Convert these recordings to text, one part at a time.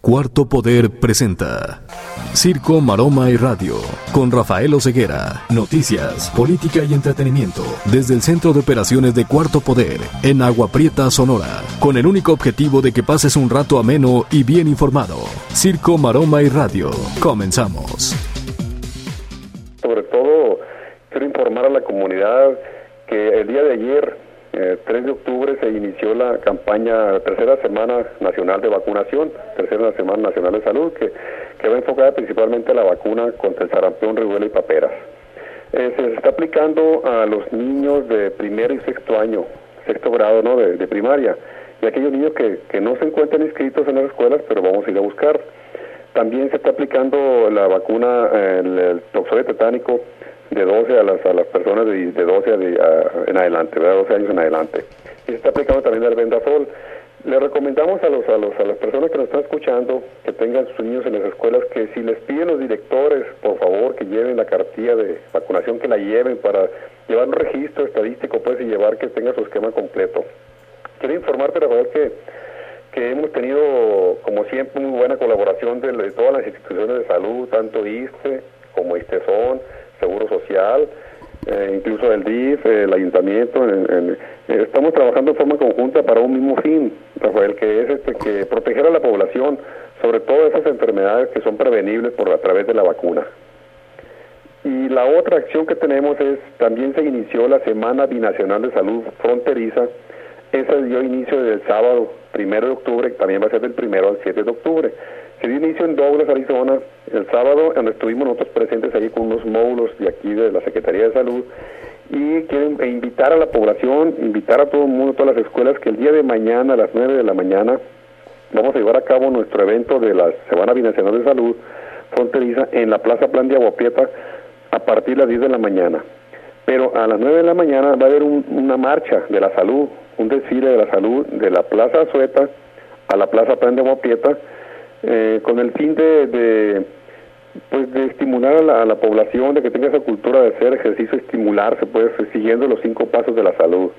Cuarto Poder presenta Circo, Maroma y Radio con Rafael Oceguera. Noticias, política y entretenimiento desde el Centro de Operaciones de Cuarto Poder en Agua Prieta, Sonora, con el único objetivo de que pases un rato ameno y bien informado. Circo, Maroma y Radio. Comenzamos. Sobre todo, quiero informar a la comunidad que el día de ayer 3 eh, de octubre se inició la campaña Tercera Semana Nacional de Vacunación, Tercera Semana Nacional de Salud, que, que va enfocada principalmente a la vacuna contra el sarampión, rubela y paperas. Eh, se está aplicando a los niños de primer y sexto año, sexto grado ¿no? de, primaria, y aquellos niños que, que no se encuentran inscritos en las escuelas, pero vamos a ir a buscar. También se está aplicando la vacuna, el, el toxoide tetánico de 12 a las, a las personas de, de 12 en adelante, ¿verdad? 12 años en adelante. Y se está aplicando también el Vendafol. Le recomendamos a los, a los a las personas que nos están escuchando que tengan sus niños en las escuelas que si les piden los directores, por favor, que lleven la cartilla de vacunación, que la lleven para llevar un registro estadístico, pues, y llevar que tenga su esquema completo. Quiero informarte, Rafael, que que hemos tenido, como siempre, muy buena colaboración de, de todas las instituciones de salud, tanto ISTE como ISTESON, Seguro Social, eh, incluso el DIF, el ayuntamiento, eh, estamos trabajando de forma conjunta para un mismo fin, Rafael, que es este, que proteger a la población sobre todas esas enfermedades que son prevenibles por a través de la vacuna. Y la otra acción que tenemos es, también se inició la Semana Binacional de Salud Fronteriza, esa dio inicio desde el sábado primero de octubre, también va a ser del primero al 7 de octubre. Se dio inicio en Douglas, Arizona, el sábado, donde estuvimos nosotros presentes allí con unos módulos de aquí de la Secretaría de Salud. Y quiero invitar a la población, invitar a todo el mundo, todas las escuelas, que el día de mañana, a las 9 de la mañana, vamos a llevar a cabo nuestro evento de la Semana Binacional de Salud Fronteriza en la Plaza Plan de Aguapieta a partir de las 10 de la mañana. Pero a las 9 de la mañana va a haber una marcha de la salud, un desfile de la salud de la Plaza Azueta a la Plaza Plan de Aguapieta eh, con el fin de, pues de estimular a la, población, de que tenga esa cultura de hacer ejercicio, estimularse, pues siguiendo los cinco pasos de la salud.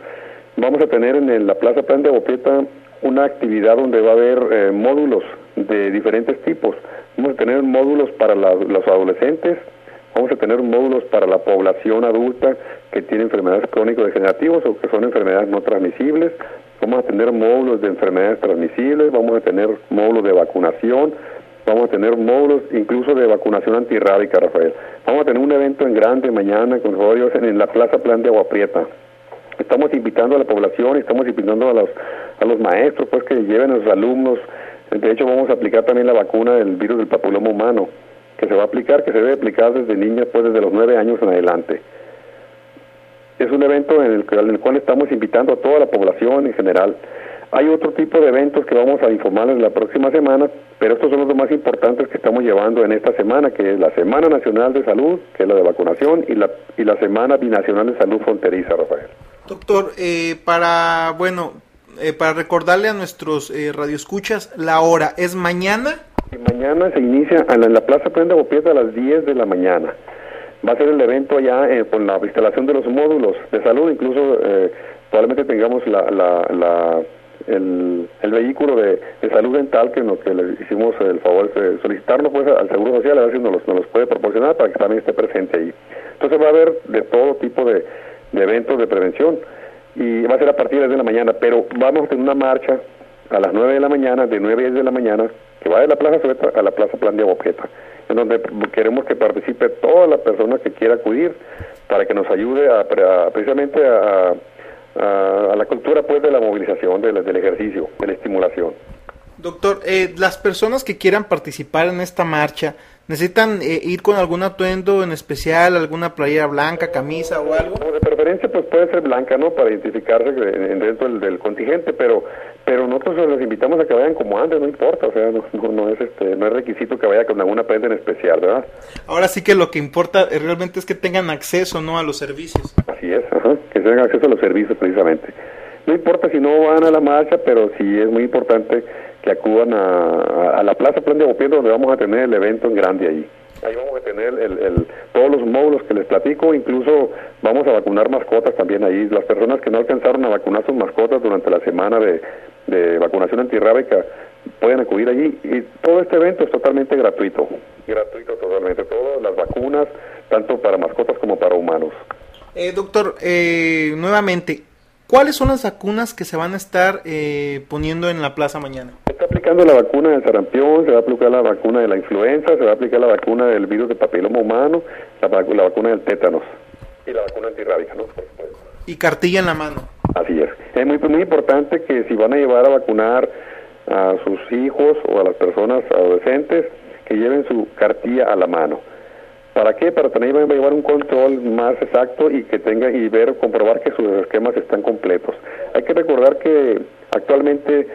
Vamos a tener en la Plaza Plan de Bopeta una actividad donde va a haber eh, módulos de diferentes tipos. Vamos a tener módulos para los adolescentes, vamos a tener módulos para la población adulta que tiene enfermedades crónico-degenerativas o que son enfermedades no transmisibles, Vamos a tener módulos de enfermedades transmisibles, vamos a tener módulos de vacunación, vamos a tener módulos incluso de vacunación antirrábica, Rafael. Vamos a tener un evento en grande mañana con Dios en la Plaza Plan de Agua Prieta. Estamos invitando a la población, estamos invitando a los, a los maestros pues que lleven a sus alumnos. De hecho, vamos a aplicar también la vacuna del virus del papiloma humano, que se va a aplicar, que se debe aplicar desde niñas, pues desde los nueve años en adelante es un evento en el, en el cual estamos invitando a toda la población en general. Hay otro tipo de eventos que vamos a informarles la próxima semana, pero estos son los más importantes que estamos llevando en esta semana, que es la Semana Nacional de Salud, que es la de vacunación, y la, y la Semana Binacional de Salud Fronteriza, Rafael. Doctor, eh, para, bueno, eh, para recordarle a nuestros eh, radioescuchas, la hora es mañana. Y mañana se inicia en la Plaza Prenda Bopieta a las 10 de la mañana va a ser el evento allá eh, con la instalación de los módulos de salud, incluso eh, probablemente tengamos la, la, el, el, vehículo de, salud dental que, le hicimos el favor de solicitarnos pues, al Seguro Social, a ver si nos los, nos los puede proporcionar para que también esté presente ahí. Entonces va a haber de todo tipo de, de eventos de prevención y va a ser a partir de la mañana, pero vamos a tener una marcha a las 9 de la mañana, de 9 a 10 de la mañana, que va de la Plaza Sueta a la Plaza Plan de en donde queremos que participe toda la persona que quiera acudir para que nos ayude a, precisamente a, la cultura pues de la movilización, del ejercicio, de la estimulación. Doctor, eh, las personas que quieran participar en esta marcha ¿Necesitan eh, ir con algún atuendo en especial, alguna playera blanca, camisa o algo? de preferencia pues puede ser blanca, ¿no? Para identificarse dentro del, contingente, pero pero nosotros los invitamos a que vayan como antes, no importa, o sea, no, no, es este no es requisito que vaya con alguna prenda en especial, ¿verdad? Ahora sí que lo que importa realmente es que tengan acceso, ¿no? A los servicios. Así es, que tengan acceso a los servicios precisamente. No importa si no van a la marcha, pero sí es muy importante que acudan a, la Plaza Plan de donde vamos a tener el evento en grande ahí. Ahí vamos a tener el, todos los módulos que les platico, incluso vamos a vacunar mascotas también ahí. Las personas que no alcanzaron a vacunar sus mascotas durante la semana de, de vacunación antirrábica pueden acudir allí. Y todo este evento es totalmente gratuito. Gratuito totalmente. Todas las vacunas, tanto para mascotas como para humanos. Eh, doctor, eh, nuevamente, ¿Cuáles son las vacunas que se van a estar eh, poniendo en la plaza mañana? Se está aplicando la vacuna del sarampión, se va a aplicar la vacuna de la influenza, se va a aplicar la vacuna del virus de papiloma humano, la, vacuna del tétanos y la vacuna antirrábica, ¿no? Y cartilla en la mano. Así es. Es muy, muy importante que si van a llevar a vacunar a sus hijos o a las personas adolescentes, que lleven su cartilla a la mano ¿Para qué? Para tener llevar un control más exacto y que tenga y ver, comprobar que sus esquemas están completos. Hay que recordar que actualmente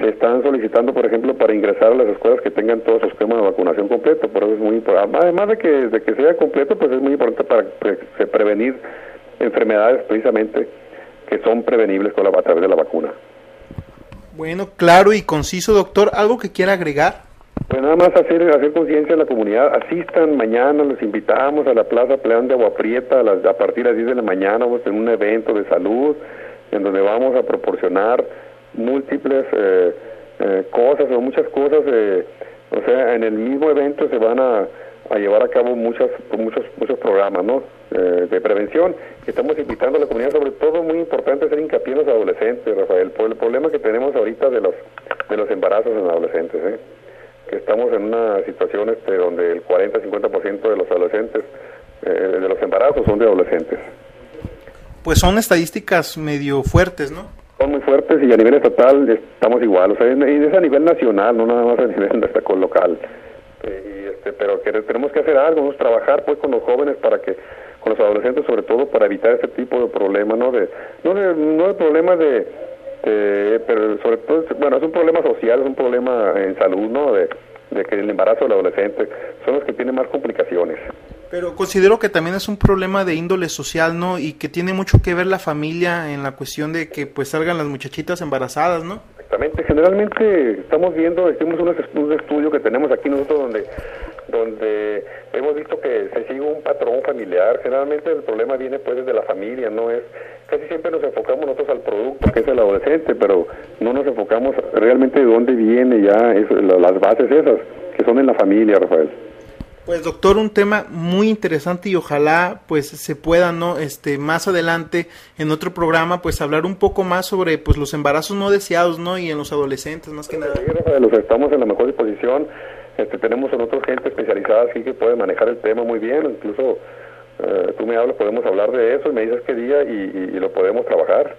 se están solicitando, por ejemplo, para ingresar a las escuelas que tengan todo su esquema de vacunación completo, por eso es muy importante. Además de que, de que sea completo, pues es muy importante para prevenir enfermedades precisamente que son prevenibles con la, a través de la vacuna. Bueno, claro y conciso, doctor. ¿Algo que quiera agregar? Pues nada más hacer, hacer conciencia en la comunidad. Asistan mañana, los invitamos a la Plaza Pleón de Agua Prieta a, las, a partir de las 10 de la mañana. Vamos a tener un evento de salud en donde vamos a proporcionar múltiples eh, eh, cosas o muchas cosas. Eh, o sea, en el mismo evento se van a, a llevar a cabo muchas, muchos, muchos programas ¿no? de prevención. Estamos invitando a la comunidad, sobre todo muy importante hacer hincapié en los adolescentes, Rafael, por el problema que tenemos ahorita de los, de los embarazos en adolescentes. ¿eh? Estamos en una situación este, donde el 40-50% de los adolescentes, eh, de los embarazos son de adolescentes. Pues son estadísticas medio fuertes, ¿no? Son muy fuertes y a nivel estatal estamos igual, o sea, y es a nivel nacional, no nada más a nivel local. Eh, y este, pero que tenemos que hacer algo, ¿no? trabajar pues con los jóvenes para que, con los adolescentes sobre todo, para evitar ese tipo de problema, ¿no? De, no, de, no de problema de eh, pero sobre todo, bueno, es un problema social, es un problema en salud, ¿no? De, que el embarazo del adolescente son los que tienen más complicaciones. Pero considero que también es un problema de índole social, ¿no? Y que tiene mucho que ver la familia en la cuestión de que pues salgan las muchachitas embarazadas, ¿no? Exactamente, generalmente estamos viendo, decimos un estudio que tenemos aquí nosotros donde donde hemos visto que se sigue un patrón familiar. Generalmente el problema viene pues desde la familia, no es casi siempre nos enfocamos nosotros al producto que es el adolescente, pero no nos enfocamos realmente de dónde viene ya las bases esas que son en la familia, Rafael. Pues doctor, un tema muy interesante y ojalá pues se pueda, ¿no? Este, más adelante en otro programa pues hablar un poco más sobre pues los embarazos no deseados, ¿no? Y en los adolescentes más que nada. los estamos en la mejor disposición este, tenemos a nosotros gente especializada así que puede manejar el tema muy bien, incluso eh, tú me hablas, podemos hablar de eso y me dices qué día y, lo podemos trabajar.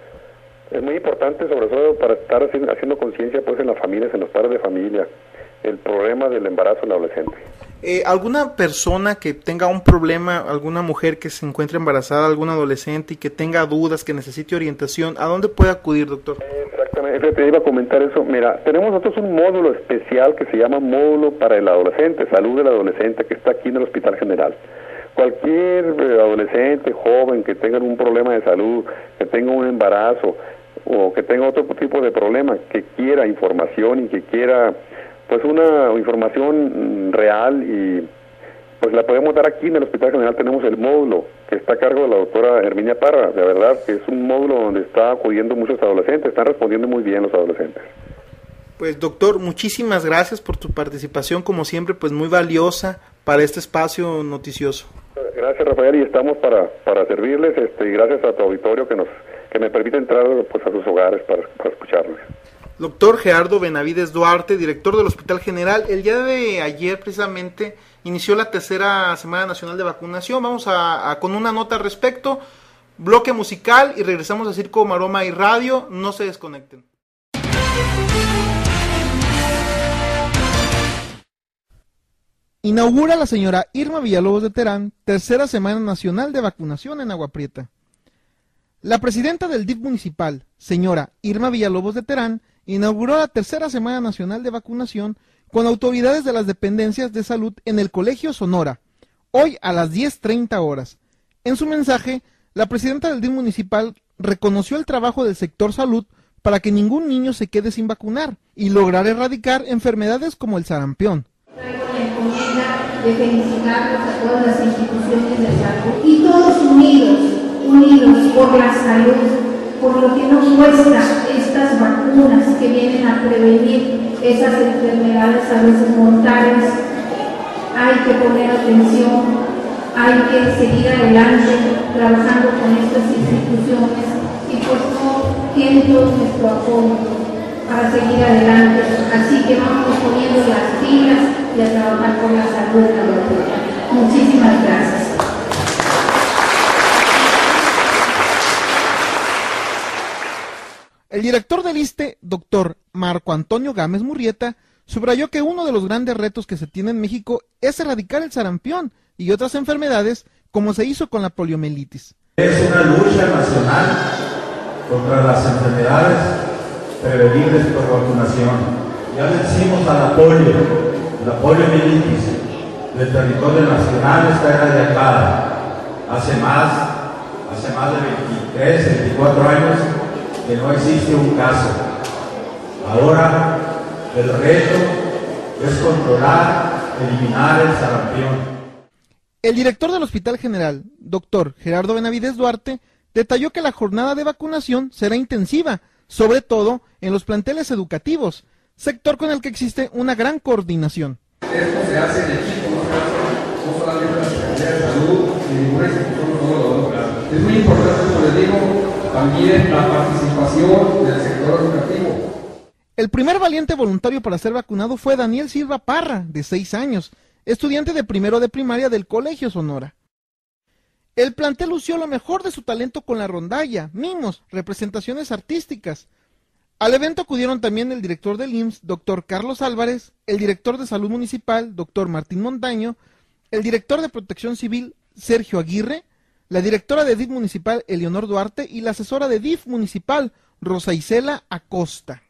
Es muy importante sobre todo para estar haciendo, conciencia pues en las familias, en los padres de familia, el problema del embarazo en la adolescente. Eh, ¿Alguna persona que tenga un problema, alguna mujer que se encuentre embarazada, algún adolescente y que tenga dudas, que necesite orientación, ¿a dónde puede acudir, doctor? Exactamente, te iba a comentar eso. Mira, tenemos nosotros un módulo especial que se llama Módulo para el Adolescente, Salud del Adolescente, que está aquí en el Hospital General. Cualquier eh, adolescente, joven que tenga un problema de salud, que tenga un embarazo o que tenga otro tipo de problema, que quiera información y que quiera pues una información real y pues la podemos dar aquí en el Hospital General. Tenemos el módulo que está a cargo de la doctora Herminia Parra. De verdad que es un módulo donde está acudiendo muchos adolescentes, están respondiendo muy bien los adolescentes. Pues doctor, muchísimas gracias por tu participación, como siempre, pues muy valiosa para este espacio noticioso. Gracias Rafael y estamos para, para servirles este, y gracias a tu auditorio que nos que me permite entrar pues, a sus hogares para, para escucharles. Doctor Gerardo Benavides Duarte, director del Hospital General, el día de ayer precisamente inició la tercera Semana Nacional de Vacunación. Vamos a, con una nota al respecto, bloque musical y regresamos a Circo, Maroma y Radio. No se desconecten. Inaugura la señora Irma Villalobos de Terán, tercera semana nacional de vacunación en Agua Prieta. La presidenta del DIF municipal, señora Irma Villalobos de Terán, inauguró la tercera semana nacional de vacunación con autoridades de las dependencias de salud en el Colegio Sonora, hoy a las 10.30 horas. En su mensaje, la presidenta del DIF municipal reconoció el trabajo del sector salud para que ningún niño se quede sin vacunar y lograr erradicar enfermedades como el sarampión. de felicitarlos a todas las instituciones de salud y todos unidos, unidos por la salud, por lo que nos cuesta estas vacunas que vienen a prevenir esas enfermedades a veces mortales. Hay que poner atención, hay que seguir adelante trabajando con estas instituciones y pues no tienen todo nuestro apoyo para seguir adelante. Así que vamos poniendo las pilas y a trabajar con la salud de la Muchísimas gracias. El director del ISTE, doctor Marco Antonio Gámez Murrieta, subrayó que uno de los grandes retos que se tiene en México es erradicar el sarampión y otras enfermedades, como se hizo con la poliomielitis. Es una lucha nacional contra las enfermedades prevenibles por vacunación. Ya vencimos a la polio, la poliomielitis del territorio nacional está erradicada. Hace más, hace más de 23, 24 años que no existe un caso. Ahora el reto es controlar, eliminar el sarampión. El director del Hospital General, doctor Gerardo Benavides Duarte, detalló que la jornada de vacunación será intensiva, sobre todo en los planteles educativos, sector con el que existe una gran coordinación. Esto se hace en equipo, no solamente la Secretaría de Salud y ninguna institución solo Es muy importante, como les digo, también la participación del sector educativo. El primer valiente voluntario para ser vacunado fue Daniel Silva Parra, de 6 años, estudiante de primero de primaria del Colegio Sonora. El plantel lució lo mejor de su talento con la rondalla, mimos, representaciones artísticas. Al evento acudieron también el director del IMSS, doctor Carlos Álvarez, el director de Salud Municipal, doctor Martín Montaño, el director de Protección Civil, Sergio Aguirre, la directora de DIF Municipal, Eleonor Duarte, y la asesora de DIF Municipal, Rosa Isela Acosta.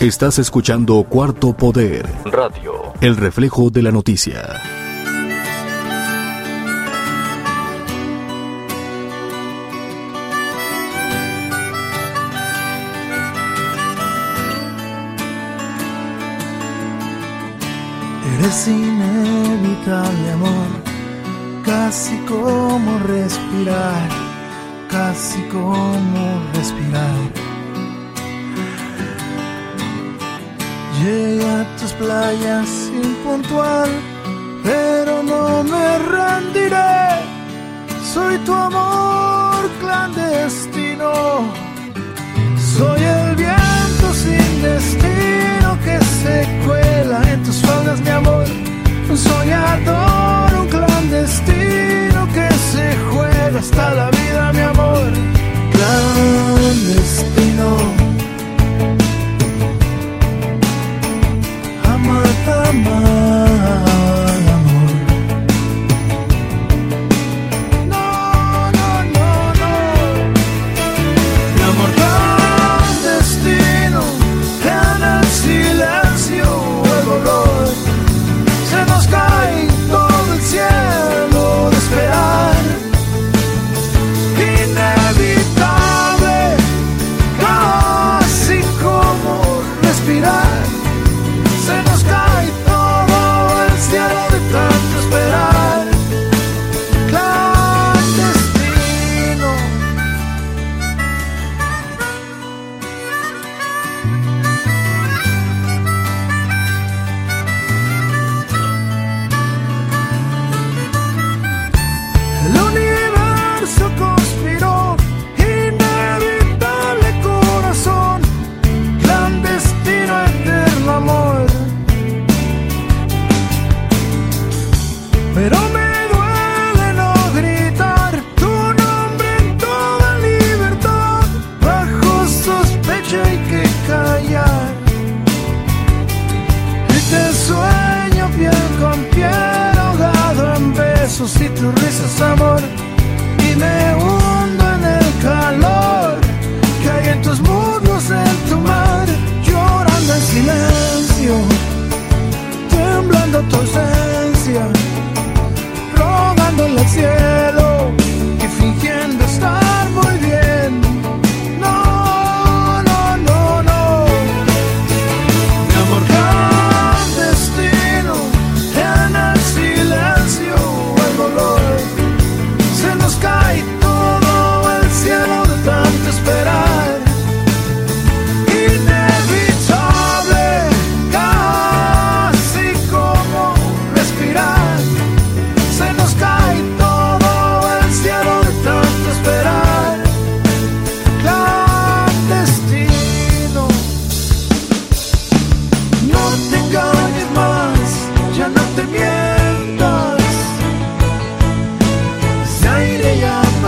Estás escuchando Cuarto Poder Radio, el reflejo de la noticia. Eres inevitable amor, casi como respirar, casi como respirar Llegué a tus playas impuntual, pero no me rendiré. Soy tu amor clandestino. Soy el viento sin destino que se cuela en tus faldas, mi amor. Un soñador, un clandestino que se juega hasta la vida, mi amor. Clandestino. amar. hay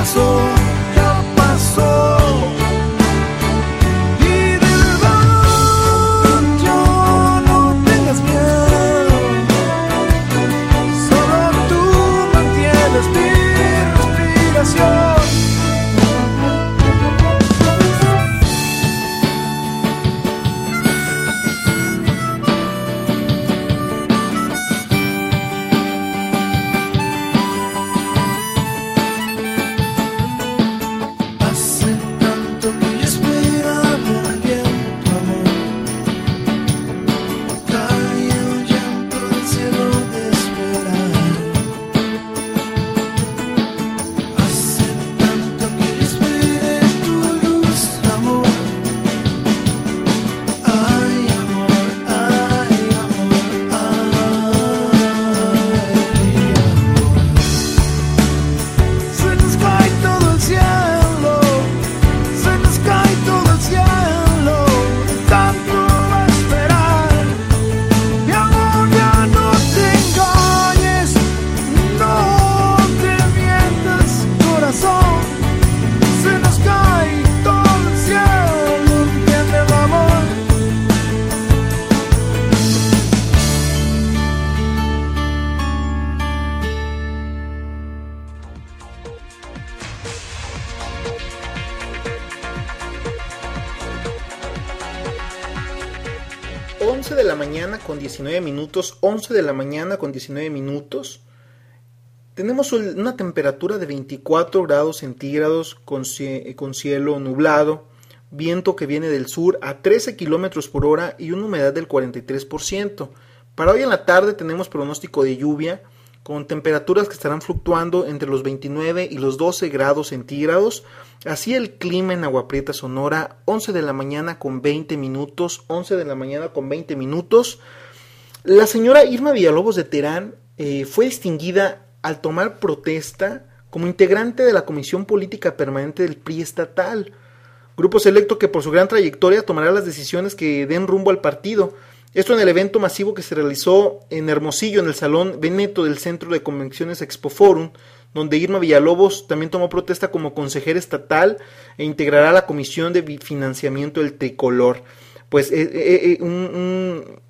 pasó, 11 de la mañana con 19 minutos, 11 de la mañana con 19 minutos, tenemos una temperatura de 24 grados centígrados con, eh, con cielo nublado, viento que viene del sur a 13 kilómetros por hora y una humedad del 43%. Para hoy en la tarde tenemos pronóstico de lluvia con temperaturas que estarán fluctuando entre los 29 y los 12 grados centígrados. Así el clima en Agua Prieta, Sonora, 11 de la mañana con 20 minutos, 11 de la mañana con 20 minutos. La señora Irma Villalobos de Terán eh, fue distinguida al tomar protesta como integrante de la Comisión Política Permanente del PRI estatal, grupo selecto que por su gran trayectoria tomará las decisiones que den rumbo al partido. Esto en el evento masivo que se realizó en Hermosillo, en el Salón Veneto del Centro de Convenciones Expo Forum, donde Irma Villalobos también tomó protesta como consejera estatal e integrará la Comisión de Financiamiento del Tricolor. Pues eh, eh, eh, un-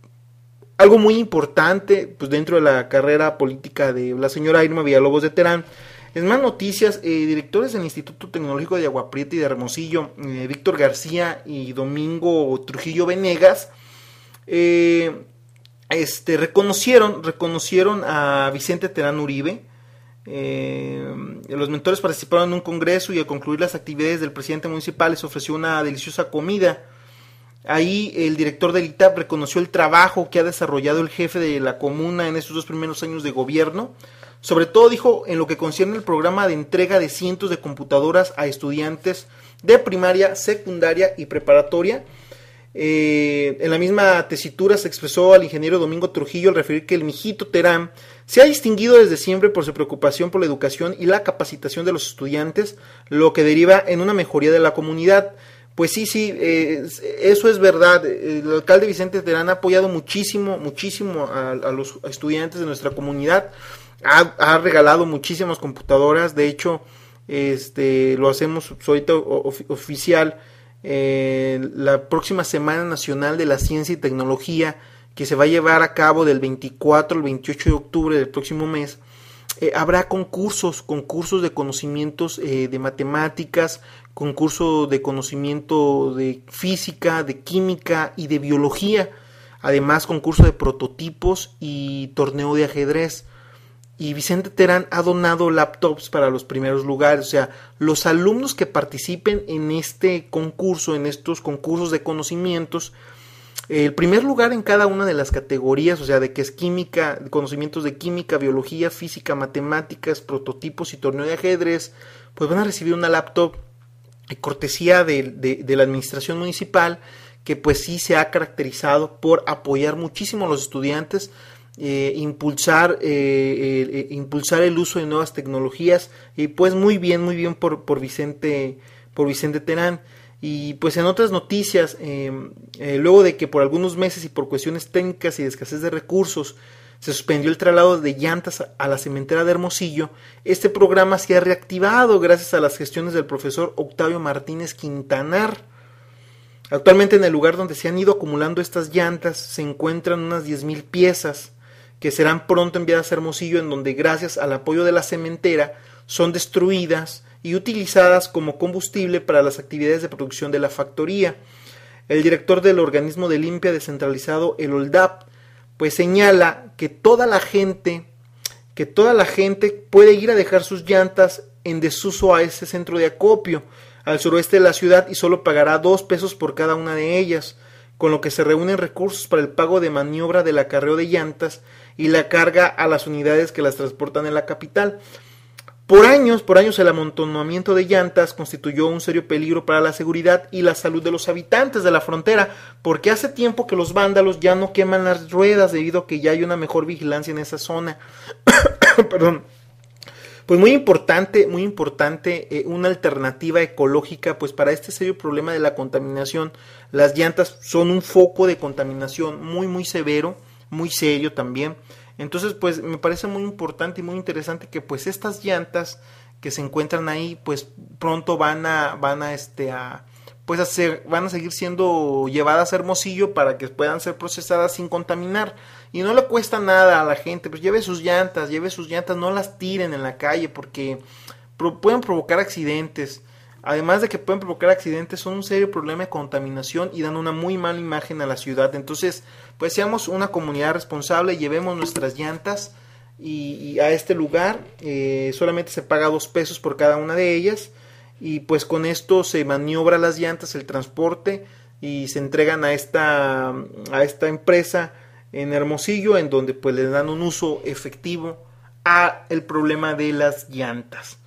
algo muy importante pues dentro de la carrera política de la señora Irma Villalobos de Terán. En más noticias, eh, directores del Instituto Tecnológico de Agua Prieta y de Hermosillo, Víctor García y Domingo Trujillo Venegas, eh, este, reconocieron, reconocieron a Vicente Terán Uribe. Eh, los mentores participaron en un congreso y al concluir las actividades del presidente municipal les ofreció una deliciosa comida. Ahí el director del ITAP reconoció el trabajo que ha desarrollado el jefe de la comuna en estos dos primeros años de gobierno. Sobre todo dijo en lo que concierne el programa de entrega de cientos de computadoras a estudiantes de primaria, secundaria y preparatoria. Eh, en la misma tesitura se expresó al ingeniero Domingo Trujillo al referir que el mijito Terán se ha distinguido desde siempre por su preocupación por la educación y la capacitación de los estudiantes, lo que deriva en una mejoría de la comunidad. Pues sí, sí, eh, eso es verdad. El alcalde Vicente Terán ha apoyado muchísimo, muchísimo a, los estudiantes de nuestra comunidad. Ha, regalado muchísimas computadoras. De hecho, este, lo hacemos ahorita of, oficial. La próxima Semana Nacional de la Ciencia y Tecnología, que se va a llevar a cabo del 24 al 28 de octubre del próximo mes. eh, habrá concursos, concursos de conocimientos eh, de matemáticas, concurso de conocimiento de física, de química y de biología, además concurso de prototipos y torneo de ajedrez. Y Vicente Terán ha donado laptops para los primeros lugares, o sea, los alumnos que participen en este concurso, en estos concursos de conocimientos, el primer lugar en cada una de las categorías, o sea, de que es química, conocimientos de química, biología, física, matemáticas, prototipos y torneo de ajedrez, pues van a recibir una laptop cortesía de, de, la administración municipal, que pues sí se ha caracterizado por apoyar muchísimo a los estudiantes, eh, impulsar, eh, eh, impulsar el uso de nuevas tecnologías, y pues muy bien, muy bien por, por Vicente, por Vicente Terán. Y pues en otras noticias, em, eh, luego de que por algunos meses y por cuestiones técnicas y de escasez de recursos se suspendió el traslado de llantas a la cementera de Hermosillo, este programa se ha reactivado gracias a las gestiones del profesor Octavio Martínez Quintanar. Actualmente en el lugar donde se han ido acumulando estas llantas se encuentran unas 10.000 piezas que serán pronto enviadas a Hermosillo en donde gracias al apoyo de la cementera son destruidas y utilizadas como combustible para las actividades de producción de la factoría. El director del organismo de limpia descentralizado, el OLDAP, pues señala que toda la gente, que toda la gente puede ir a dejar sus llantas en desuso a ese centro de acopio al suroeste de la ciudad y solo pagará dos pesos por cada una de ellas, con lo que se reúnen recursos para el pago de maniobra del acarreo de llantas y la carga a las unidades que las transportan en la capital. Por años, por años el amontonamiento de llantas constituyó un serio peligro para la seguridad y la salud de los habitantes de la frontera, porque hace tiempo que los vándalos ya no queman las ruedas debido a que ya hay una mejor vigilancia en esa zona. Perdón. Pues muy importante, muy importante, eh, una alternativa ecológica, pues para este serio problema de la contaminación, las llantas son un foco de contaminación muy, muy severo, muy serio también. Entonces, pues me parece muy importante y muy interesante que pues estas llantas que se encuentran ahí, pues pronto van a, van a este a pues hacer, van a seguir siendo llevadas a Hermosillo para que puedan ser procesadas sin contaminar. Y no le cuesta nada a la gente, pues lleve sus llantas, lleve sus llantas, no las tiren en la calle porque pueden provocar accidentes. Además de que pueden provocar accidentes, son un serio problema de contaminación y dan una muy mala imagen a la ciudad. Entonces, pues seamos una comunidad responsable, llevemos nuestras llantas y, a este lugar. Eh, solamente se paga dos pesos por cada una de ellas y pues con esto se maniobra las llantas, el transporte y se entregan a esta, a esta empresa en Hermosillo en donde pues le dan un uso efectivo a el problema de las llantas.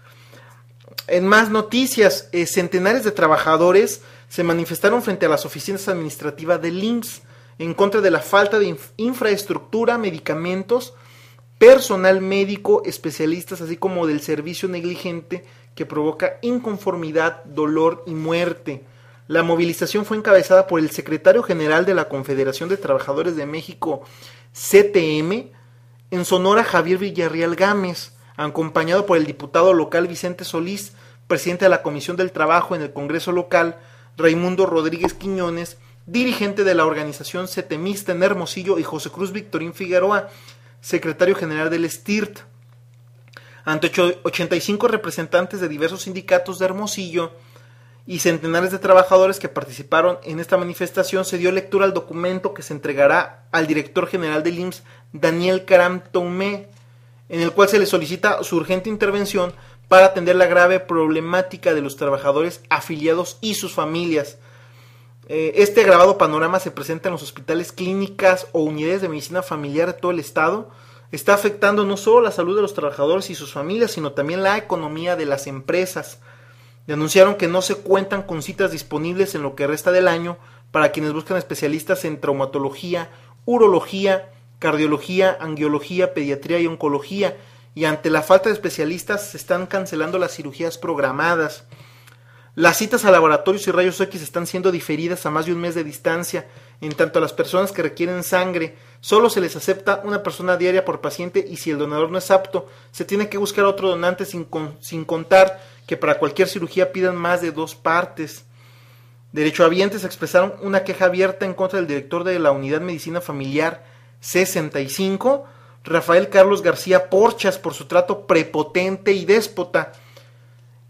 En más noticias, eh, centenares de trabajadores se manifestaron frente a las oficinas administrativas del IMSS en contra de la falta de infraestructura, medicamentos, personal médico, especialistas, así como del servicio negligente que provoca inconformidad, dolor y muerte. La movilización fue encabezada por el secretario general de la Confederación de Trabajadores de México, CTM, en Sonora Javier Villarreal Gámez, acompañado por el diputado local Vicente Solís, presidente de la Comisión del Trabajo en el Congreso local, Raimundo Rodríguez Quiñones, dirigente de la organización Setemista en Hermosillo, y José Cruz Victorín Figueroa, secretario general del STIRT. Ante 85 representantes de diversos sindicatos de Hermosillo y centenares de trabajadores que participaron en esta manifestación, se dio lectura al documento que se entregará al director general del IMSS, Daniel Caram Tomé, en el cual se le solicita su urgente intervención para atender la grave problemática de los trabajadores afiliados y sus familias, eh, este agravado panorama se presenta en los hospitales, clínicas o unidades de medicina familiar de todo el estado. Está afectando no solo la salud de los trabajadores y sus familias, sino también la economía de las empresas. Denunciaron que no se cuentan con citas disponibles en lo que resta del año para quienes buscan especialistas en traumatología, urología, cardiología, angiología, pediatría y oncología, y ante la falta de especialistas se están cancelando las cirugías programadas. Las citas a laboratorios y rayos X están siendo diferidas a más de un mes de distancia. En tanto a las personas que requieren sangre, solo se les acepta una persona diaria por paciente y si el donador no es apto, se tiene que buscar otro donante sin, sin contar que para cualquier cirugía pidan más de dos partes. Derechohabientes expresaron una queja abierta en contra del director de la Unidad Medicina Familiar C65 Rafael Carlos García Porchas por su trato prepotente y déspota.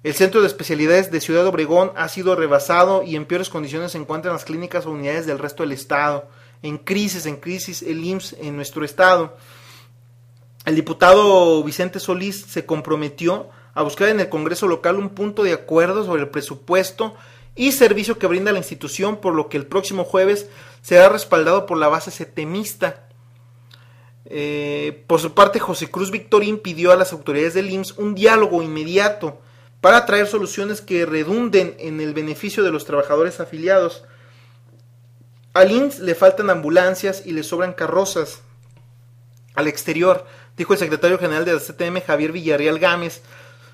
El centro de especialidades de Ciudad Obregón ha sido rebasado y en peores condiciones se encuentran las clínicas o unidades del resto del estado. En crisis, en crisis el IMSS en nuestro estado. El diputado Vicente Solís se comprometió a buscar en el Congreso local un punto de acuerdo sobre el presupuesto y servicio que brinda la institución, por lo que el próximo jueves será respaldado por la base setemista. Eh, por su parte, José Cruz Victorín pidió a las autoridades del IMSS un diálogo inmediato para traer soluciones que redunden en el beneficio de los trabajadores afiliados. Al IMSS le faltan ambulancias y le sobran carrozas. Al exterior, dijo el secretario general de la CTM Javier Villarreal Gámez,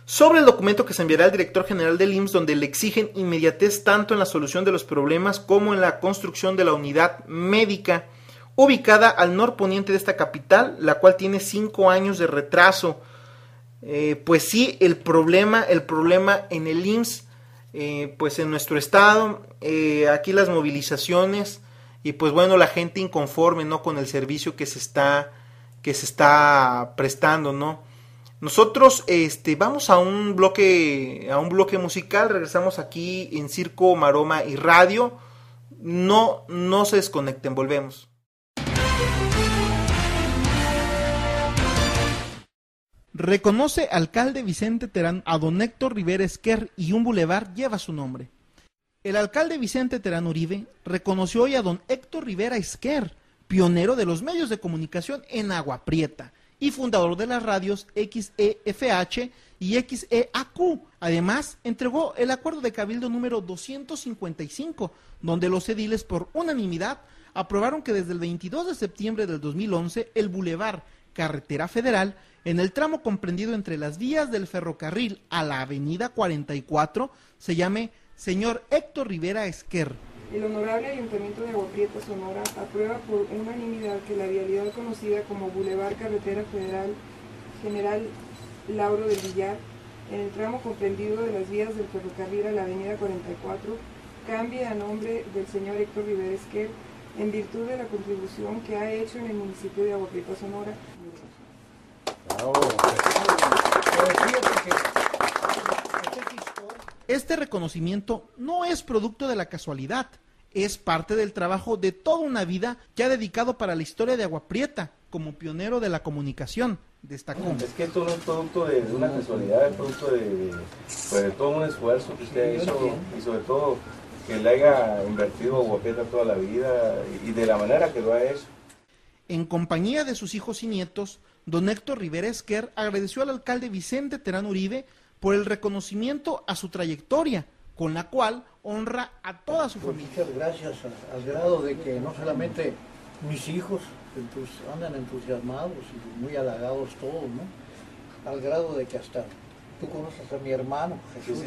sobre el documento que se enviará al director general del IMSS donde le exigen inmediatez tanto en la solución de los problemas como en la construcción de la unidad médica ubicada al norponiente de esta capital, la cual tiene cinco años de retraso. Eh, pues sí, el problema, el problema en el IMSS, eh, pues en nuestro estado, eh, aquí las movilizaciones y pues bueno, la gente inconforme, ¿no? Con el servicio que se está, que se está prestando, ¿no? Nosotros este, vamos a un bloque a un bloque musical, regresamos aquí en Circo, Maroma y Radio. No no se desconecten, volvemos. Reconoce alcalde Vicente Terán a don Héctor Rivera Esquer y un bulevar lleva su nombre. El alcalde Vicente Terán Uribe reconoció hoy a don Héctor Rivera Esquer, pionero de los medios de comunicación en Agua Prieta y fundador de las radios XEFH y XEAQ. Además, entregó el acuerdo de cabildo número 255, donde los ediles por unanimidad aprobaron que desde el 22 de septiembre del 2011 el bulevar Carretera Federal, en el tramo comprendido entre las vías del ferrocarril a la avenida 44, se llame Señor Héctor Rivera Esquer el Honorable Ayuntamiento de Agua Prieta, Sonora, aprueba por unanimidad que la vialidad conocida como Boulevard Carretera Federal General Lauro del Villar, en el tramo comprendido de las vías del ferrocarril a la Avenida 44, cambie a nombre del señor Héctor Rivera Esquer en virtud de la contribución que ha hecho en el municipio de Agua Prieta, Sonora. Este reconocimiento no es producto de la casualidad, es parte del trabajo de toda una vida que ha dedicado para la historia de Agua Prieta como pionero de la comunicación, destacó. Es que esto no es producto de, una casualidad, es producto de, pues, de, todo un esfuerzo que usted hizo y sobre todo que le haya invertido Agua Prieta toda la vida y de la manera que lo ha hecho. En compañía de sus hijos y nietos, don Héctor Rivera Esquer agradeció al alcalde Vicente Terán Uribe por el reconocimiento a su trayectoria, con la cual honra a toda su familia. Muchas gracias, al grado de que no solamente mis hijos andan entusiasmados y muy halagados todos, ¿no? Al grado de que hasta tú conoces a mi hermano Jesús,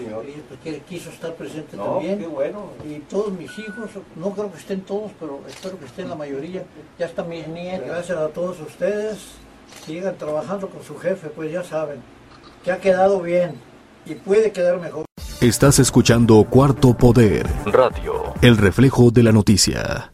pues, que quiso estar presente también. Qué bueno. Y todos mis hijos, no creo que estén todos, pero espero que estén la mayoría. Ya están mis nietos. Gracias a todos ustedes. Sigan trabajando con su jefe, pues ya saben que ha quedado bien y puede quedar mejor. Estás escuchando Cuarto Poder. Radio. El reflejo de la noticia.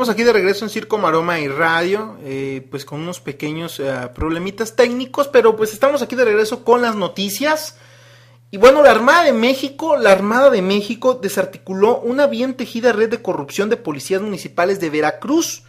Estamos aquí de regreso en Circo Maroma y Radio, eh, pues con unos pequeños eh, problemitas técnicos, pero pues estamos aquí de regreso con las noticias. Y bueno, la Armada de México, la Armada de México desarticuló una bien tejida red de corrupción de policías municipales de Veracruz,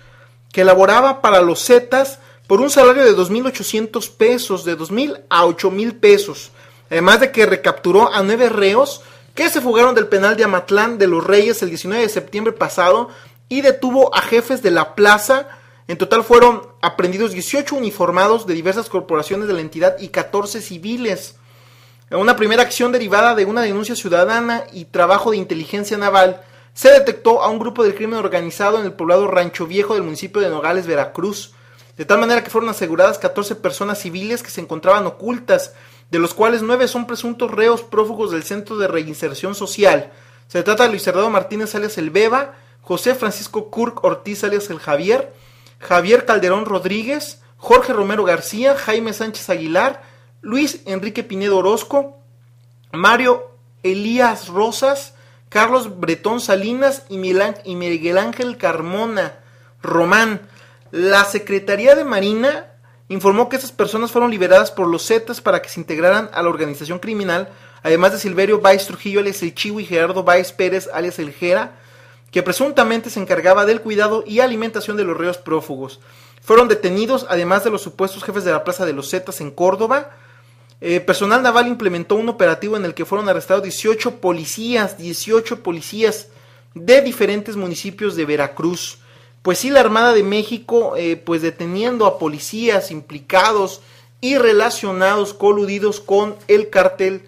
que elaboraba para los Zetas por un salario de 2.800 pesos, de 2.000 a 8.000 pesos. Además de que recapturó a nueve reos que se fugaron del penal de Amatlán de los Reyes el 19 de septiembre pasado y detuvo a jefes de la plaza. En total fueron aprendidos 18 uniformados de diversas corporaciones de la entidad y 14 civiles. Una primera acción derivada de una denuncia ciudadana y trabajo de inteligencia naval se detectó a un grupo del crimen organizado en el poblado Rancho Viejo del municipio de Nogales, Veracruz. De tal manera que fueron aseguradas 14 personas civiles que se encontraban ocultas, de los cuales 9 son presuntos reos prófugos del Centro de Reinserción Social. Se trata de Luis Hernando Martínez alias El Beba, José Francisco Kurk Ortiz alias el Javier, Javier Calderón Rodríguez, Jorge Romero García, Jaime Sánchez Aguilar, Luis Enrique Pinedo Orozco, Mario Elías Rosas, Carlos Bretón Salinas y Miguel Ángel Carmona Román. La Secretaría de Marina informó que esas personas fueron liberadas por los Zetas para que se integraran a la organización criminal, además de Silverio Baez Trujillo alias el Chivo y Gerardo Baez Pérez alias el Jera, que presuntamente se encargaba del cuidado y alimentación de los reos prófugos. Fueron detenidos, además de los supuestos jefes de la Plaza de los Zetas en Córdoba. Eh, personal naval implementó un operativo en el que fueron arrestados 18 policías, 18 policías de diferentes municipios de Veracruz. Pues sí, la Armada de México, eh, pues deteniendo a policías implicados y relacionados, coludidos con el cartel,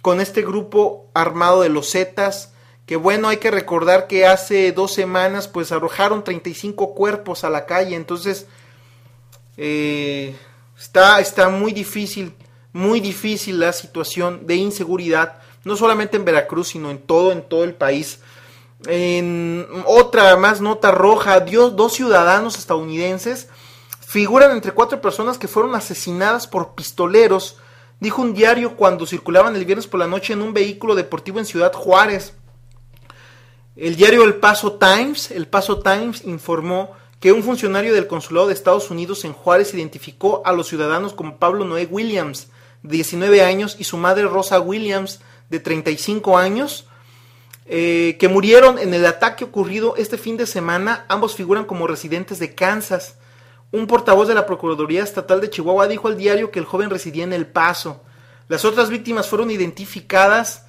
con este grupo armado de los Zetas, que bueno, hay que recordar que hace dos semanas pues arrojaron 35 cuerpos a la calle, entonces eh, está, está muy difícil, muy difícil la situación de inseguridad, no solamente en Veracruz, sino en todo, en todo el país. En otra más nota roja, dos ciudadanos estadounidenses figuran entre cuatro personas que fueron asesinadas por pistoleros, dijo un diario cuando circulaban el viernes por la noche en un vehículo deportivo en Ciudad Juárez. El diario El Paso Times, El Paso Times informó que un funcionario del consulado de Estados Unidos en Juárez identificó a los ciudadanos como Pablo Noé Williams, de 19 años, y su madre Rosa Williams, de 35 años, eh, que murieron en el ataque ocurrido este fin de semana. Ambos figuran como residentes de Kansas. Un portavoz de la Procuraduría Estatal de Chihuahua dijo al diario que el joven residía en El Paso. Las otras víctimas fueron identificadas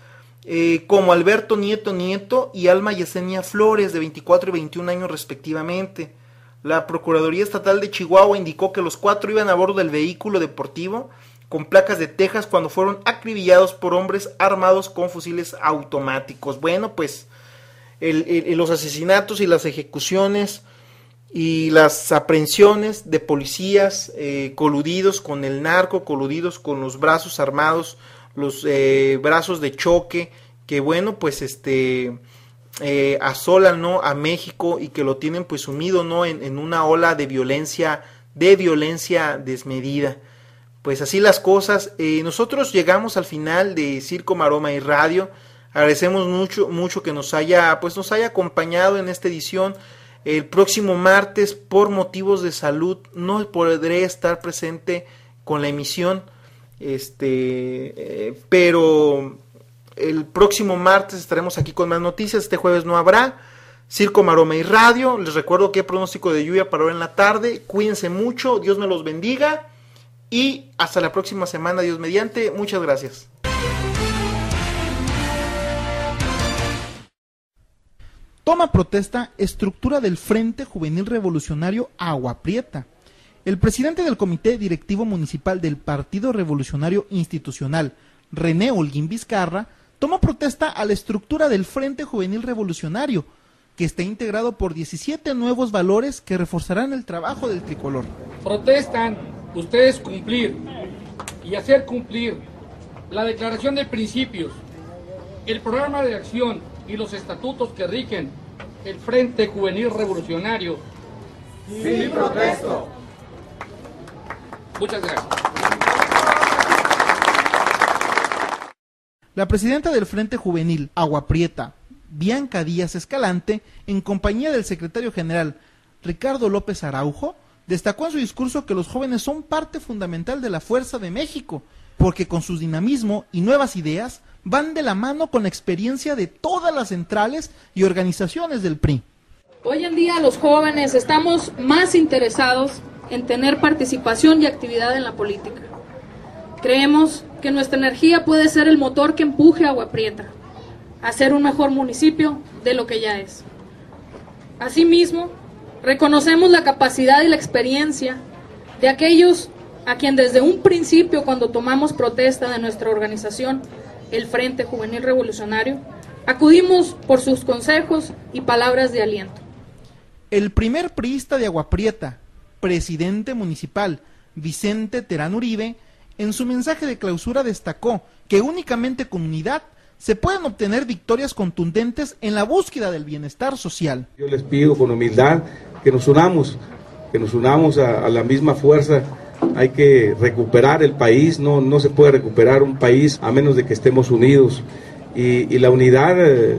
eh, como Alberto Nieto Nieto y Alma Yesenia Flores, de 24 y 21 años respectivamente. La Procuraduría Estatal de Chihuahua indicó que los cuatro iban a bordo del vehículo deportivo con placas de Texas cuando fueron acribillados por hombres armados con fusiles automáticos. Bueno, pues los asesinatos y las ejecuciones y las aprehensiones de policías eh, coludidos con el narco, coludidos con los brazos armados los eh, brazos de choque que bueno pues este eh, asolan no a México y que lo tienen pues sumido no en, una ola de violencia de violencia desmedida. Pues así las cosas. Eh, nosotros llegamos al final de Circo Maroma y Radio. Agradecemos mucho mucho que nos haya pues nos haya acompañado en esta edición. El próximo martes por motivos de salud no podré estar presente con la emisión este, eh, pero el próximo martes estaremos aquí con más noticias. Este jueves no habrá. Circo, Maroma y Radio. Les recuerdo que hay pronóstico de lluvia para hoy en la tarde. Cuídense mucho. Dios me los bendiga. Y hasta la próxima semana, Dios mediante. Muchas gracias. Toma protesta estructura del Frente Juvenil Revolucionario Agua Prieta. El presidente del Comité Directivo Municipal del Partido Revolucionario Institucional, René Holguín Vizcarra, tomó protesta a la estructura del Frente Juvenil Revolucionario, que está integrado por 17 nuevos valores que reforzarán el trabajo del tricolor. Protestan ustedes cumplir y hacer cumplir la declaración de principios, el programa de acción y los estatutos que rigen el Frente Juvenil Revolucionario. Sí, protesto. Muchas gracias. La presidenta del Frente Juvenil, Agua Prieta, Bianca Díaz Escalante, en compañía del secretario general Ricardo López Araujo, destacó en su discurso que los jóvenes son parte fundamental de la fuerza de México, porque con su dinamismo y nuevas ideas van de la mano con la experiencia de todas las centrales y organizaciones del PRI. Hoy en día los jóvenes estamos más interesados en tener participación y actividad en la política. Creemos que nuestra energía puede ser el motor que empuje a Agua Prieta a ser un mejor municipio de lo que ya es. Asimismo, reconocemos la capacidad y la experiencia de aquellos a quien desde un principio cuando tomamos protesta de nuestra organización, el Frente Juvenil Revolucionario, acudimos por sus consejos y palabras de aliento. El primer priista de Agua Prieta, presidente municipal, Vicente Terán Uribe, en su mensaje de clausura destacó que únicamente con unidad se pueden obtener victorias contundentes en la búsqueda del bienestar social. Yo les pido con humildad que nos unamos, que nos unamos a, la misma fuerza. Hay que recuperar el país, no, no se puede recuperar un país a menos de que estemos unidos. Y, la unidad eh,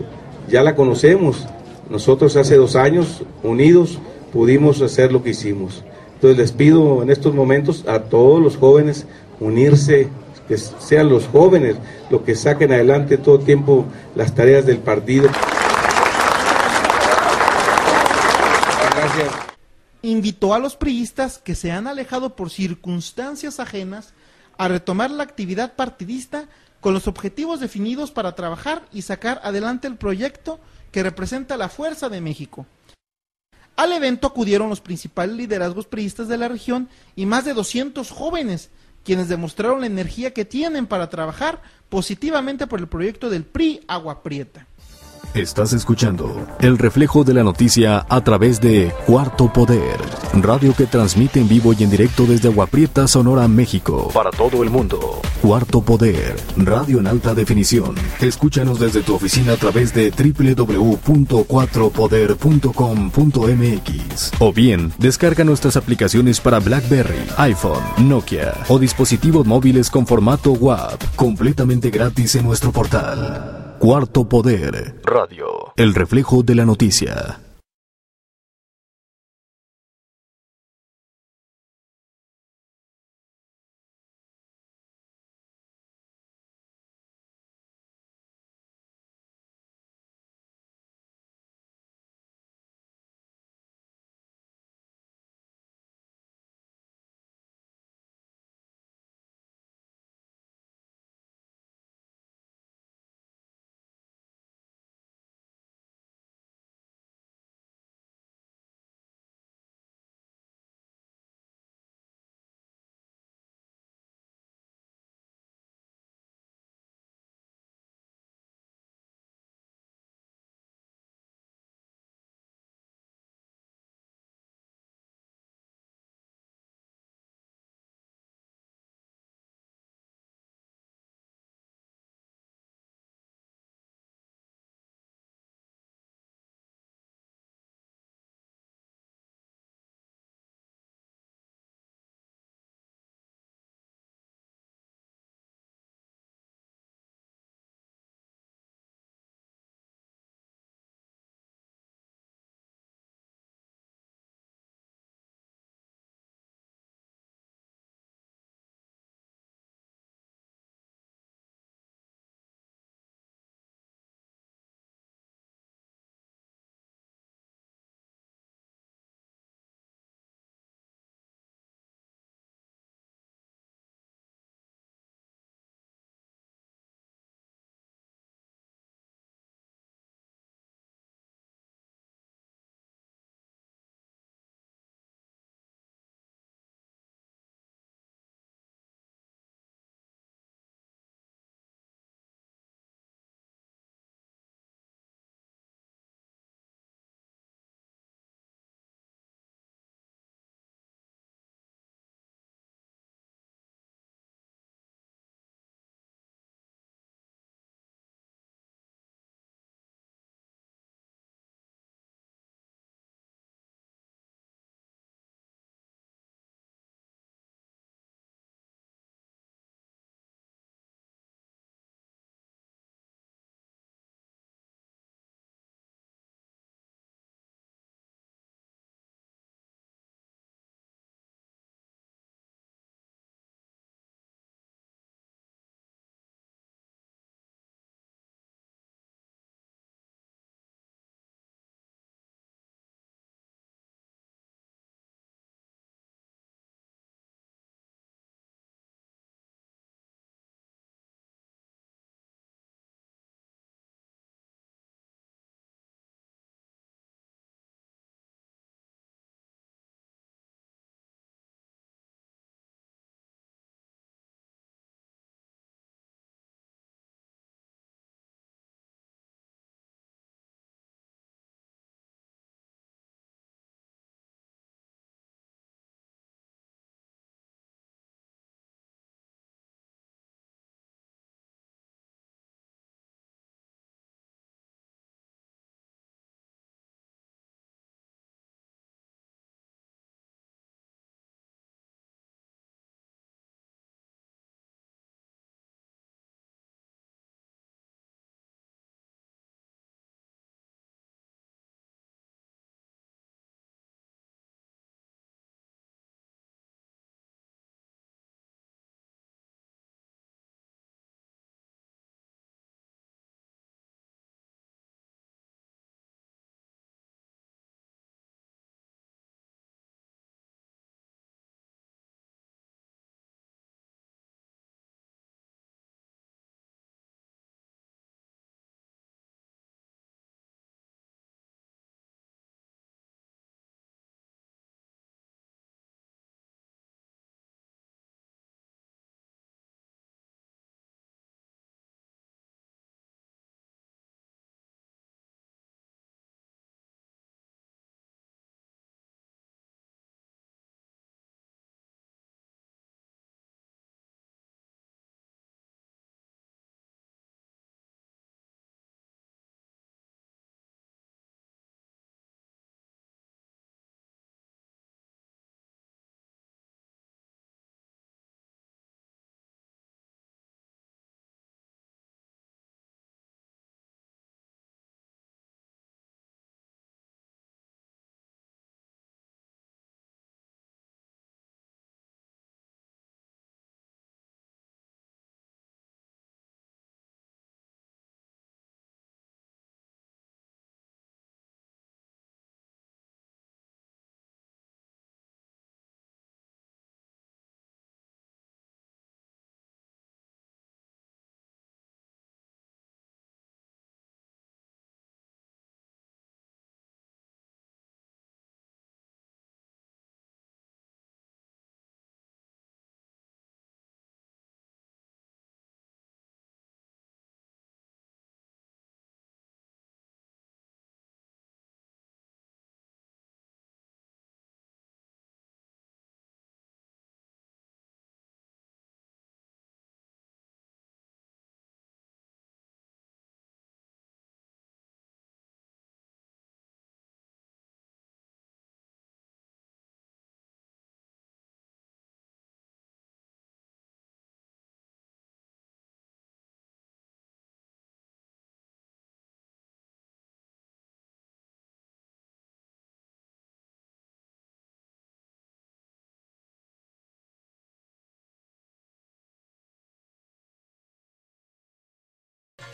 ya la conocemos. Nosotros hace dos años, unidos, pudimos hacer lo que hicimos. Entonces les pido en estos momentos a todos los jóvenes unirse, que sean los jóvenes los que saquen adelante todo tiempo las tareas del partido. Gracias. Invitó a los priistas que se han alejado por circunstancias ajenas a retomar la actividad partidista con los objetivos definidos para trabajar y sacar adelante el proyecto que representa la fuerza de México. Al evento acudieron los principales liderazgos priistas de la región y más de 200 jóvenes, quienes demostraron la energía que tienen para trabajar positivamente por el proyecto del PRI Agua Prieta. Estás escuchando el reflejo de la noticia a través de Cuarto Poder, radio que transmite en vivo y en directo desde Aguaprieta, Sonora, México, para todo el mundo. Cuarto Poder, radio en alta definición. Escúchanos desde tu oficina a través de www.cuatropoder.com.mx o bien descarga nuestras aplicaciones para BlackBerry, iPhone, Nokia o dispositivos móviles con formato WAP, completamente gratis en nuestro portal. Cuarto Poder. Radio. El reflejo de la noticia.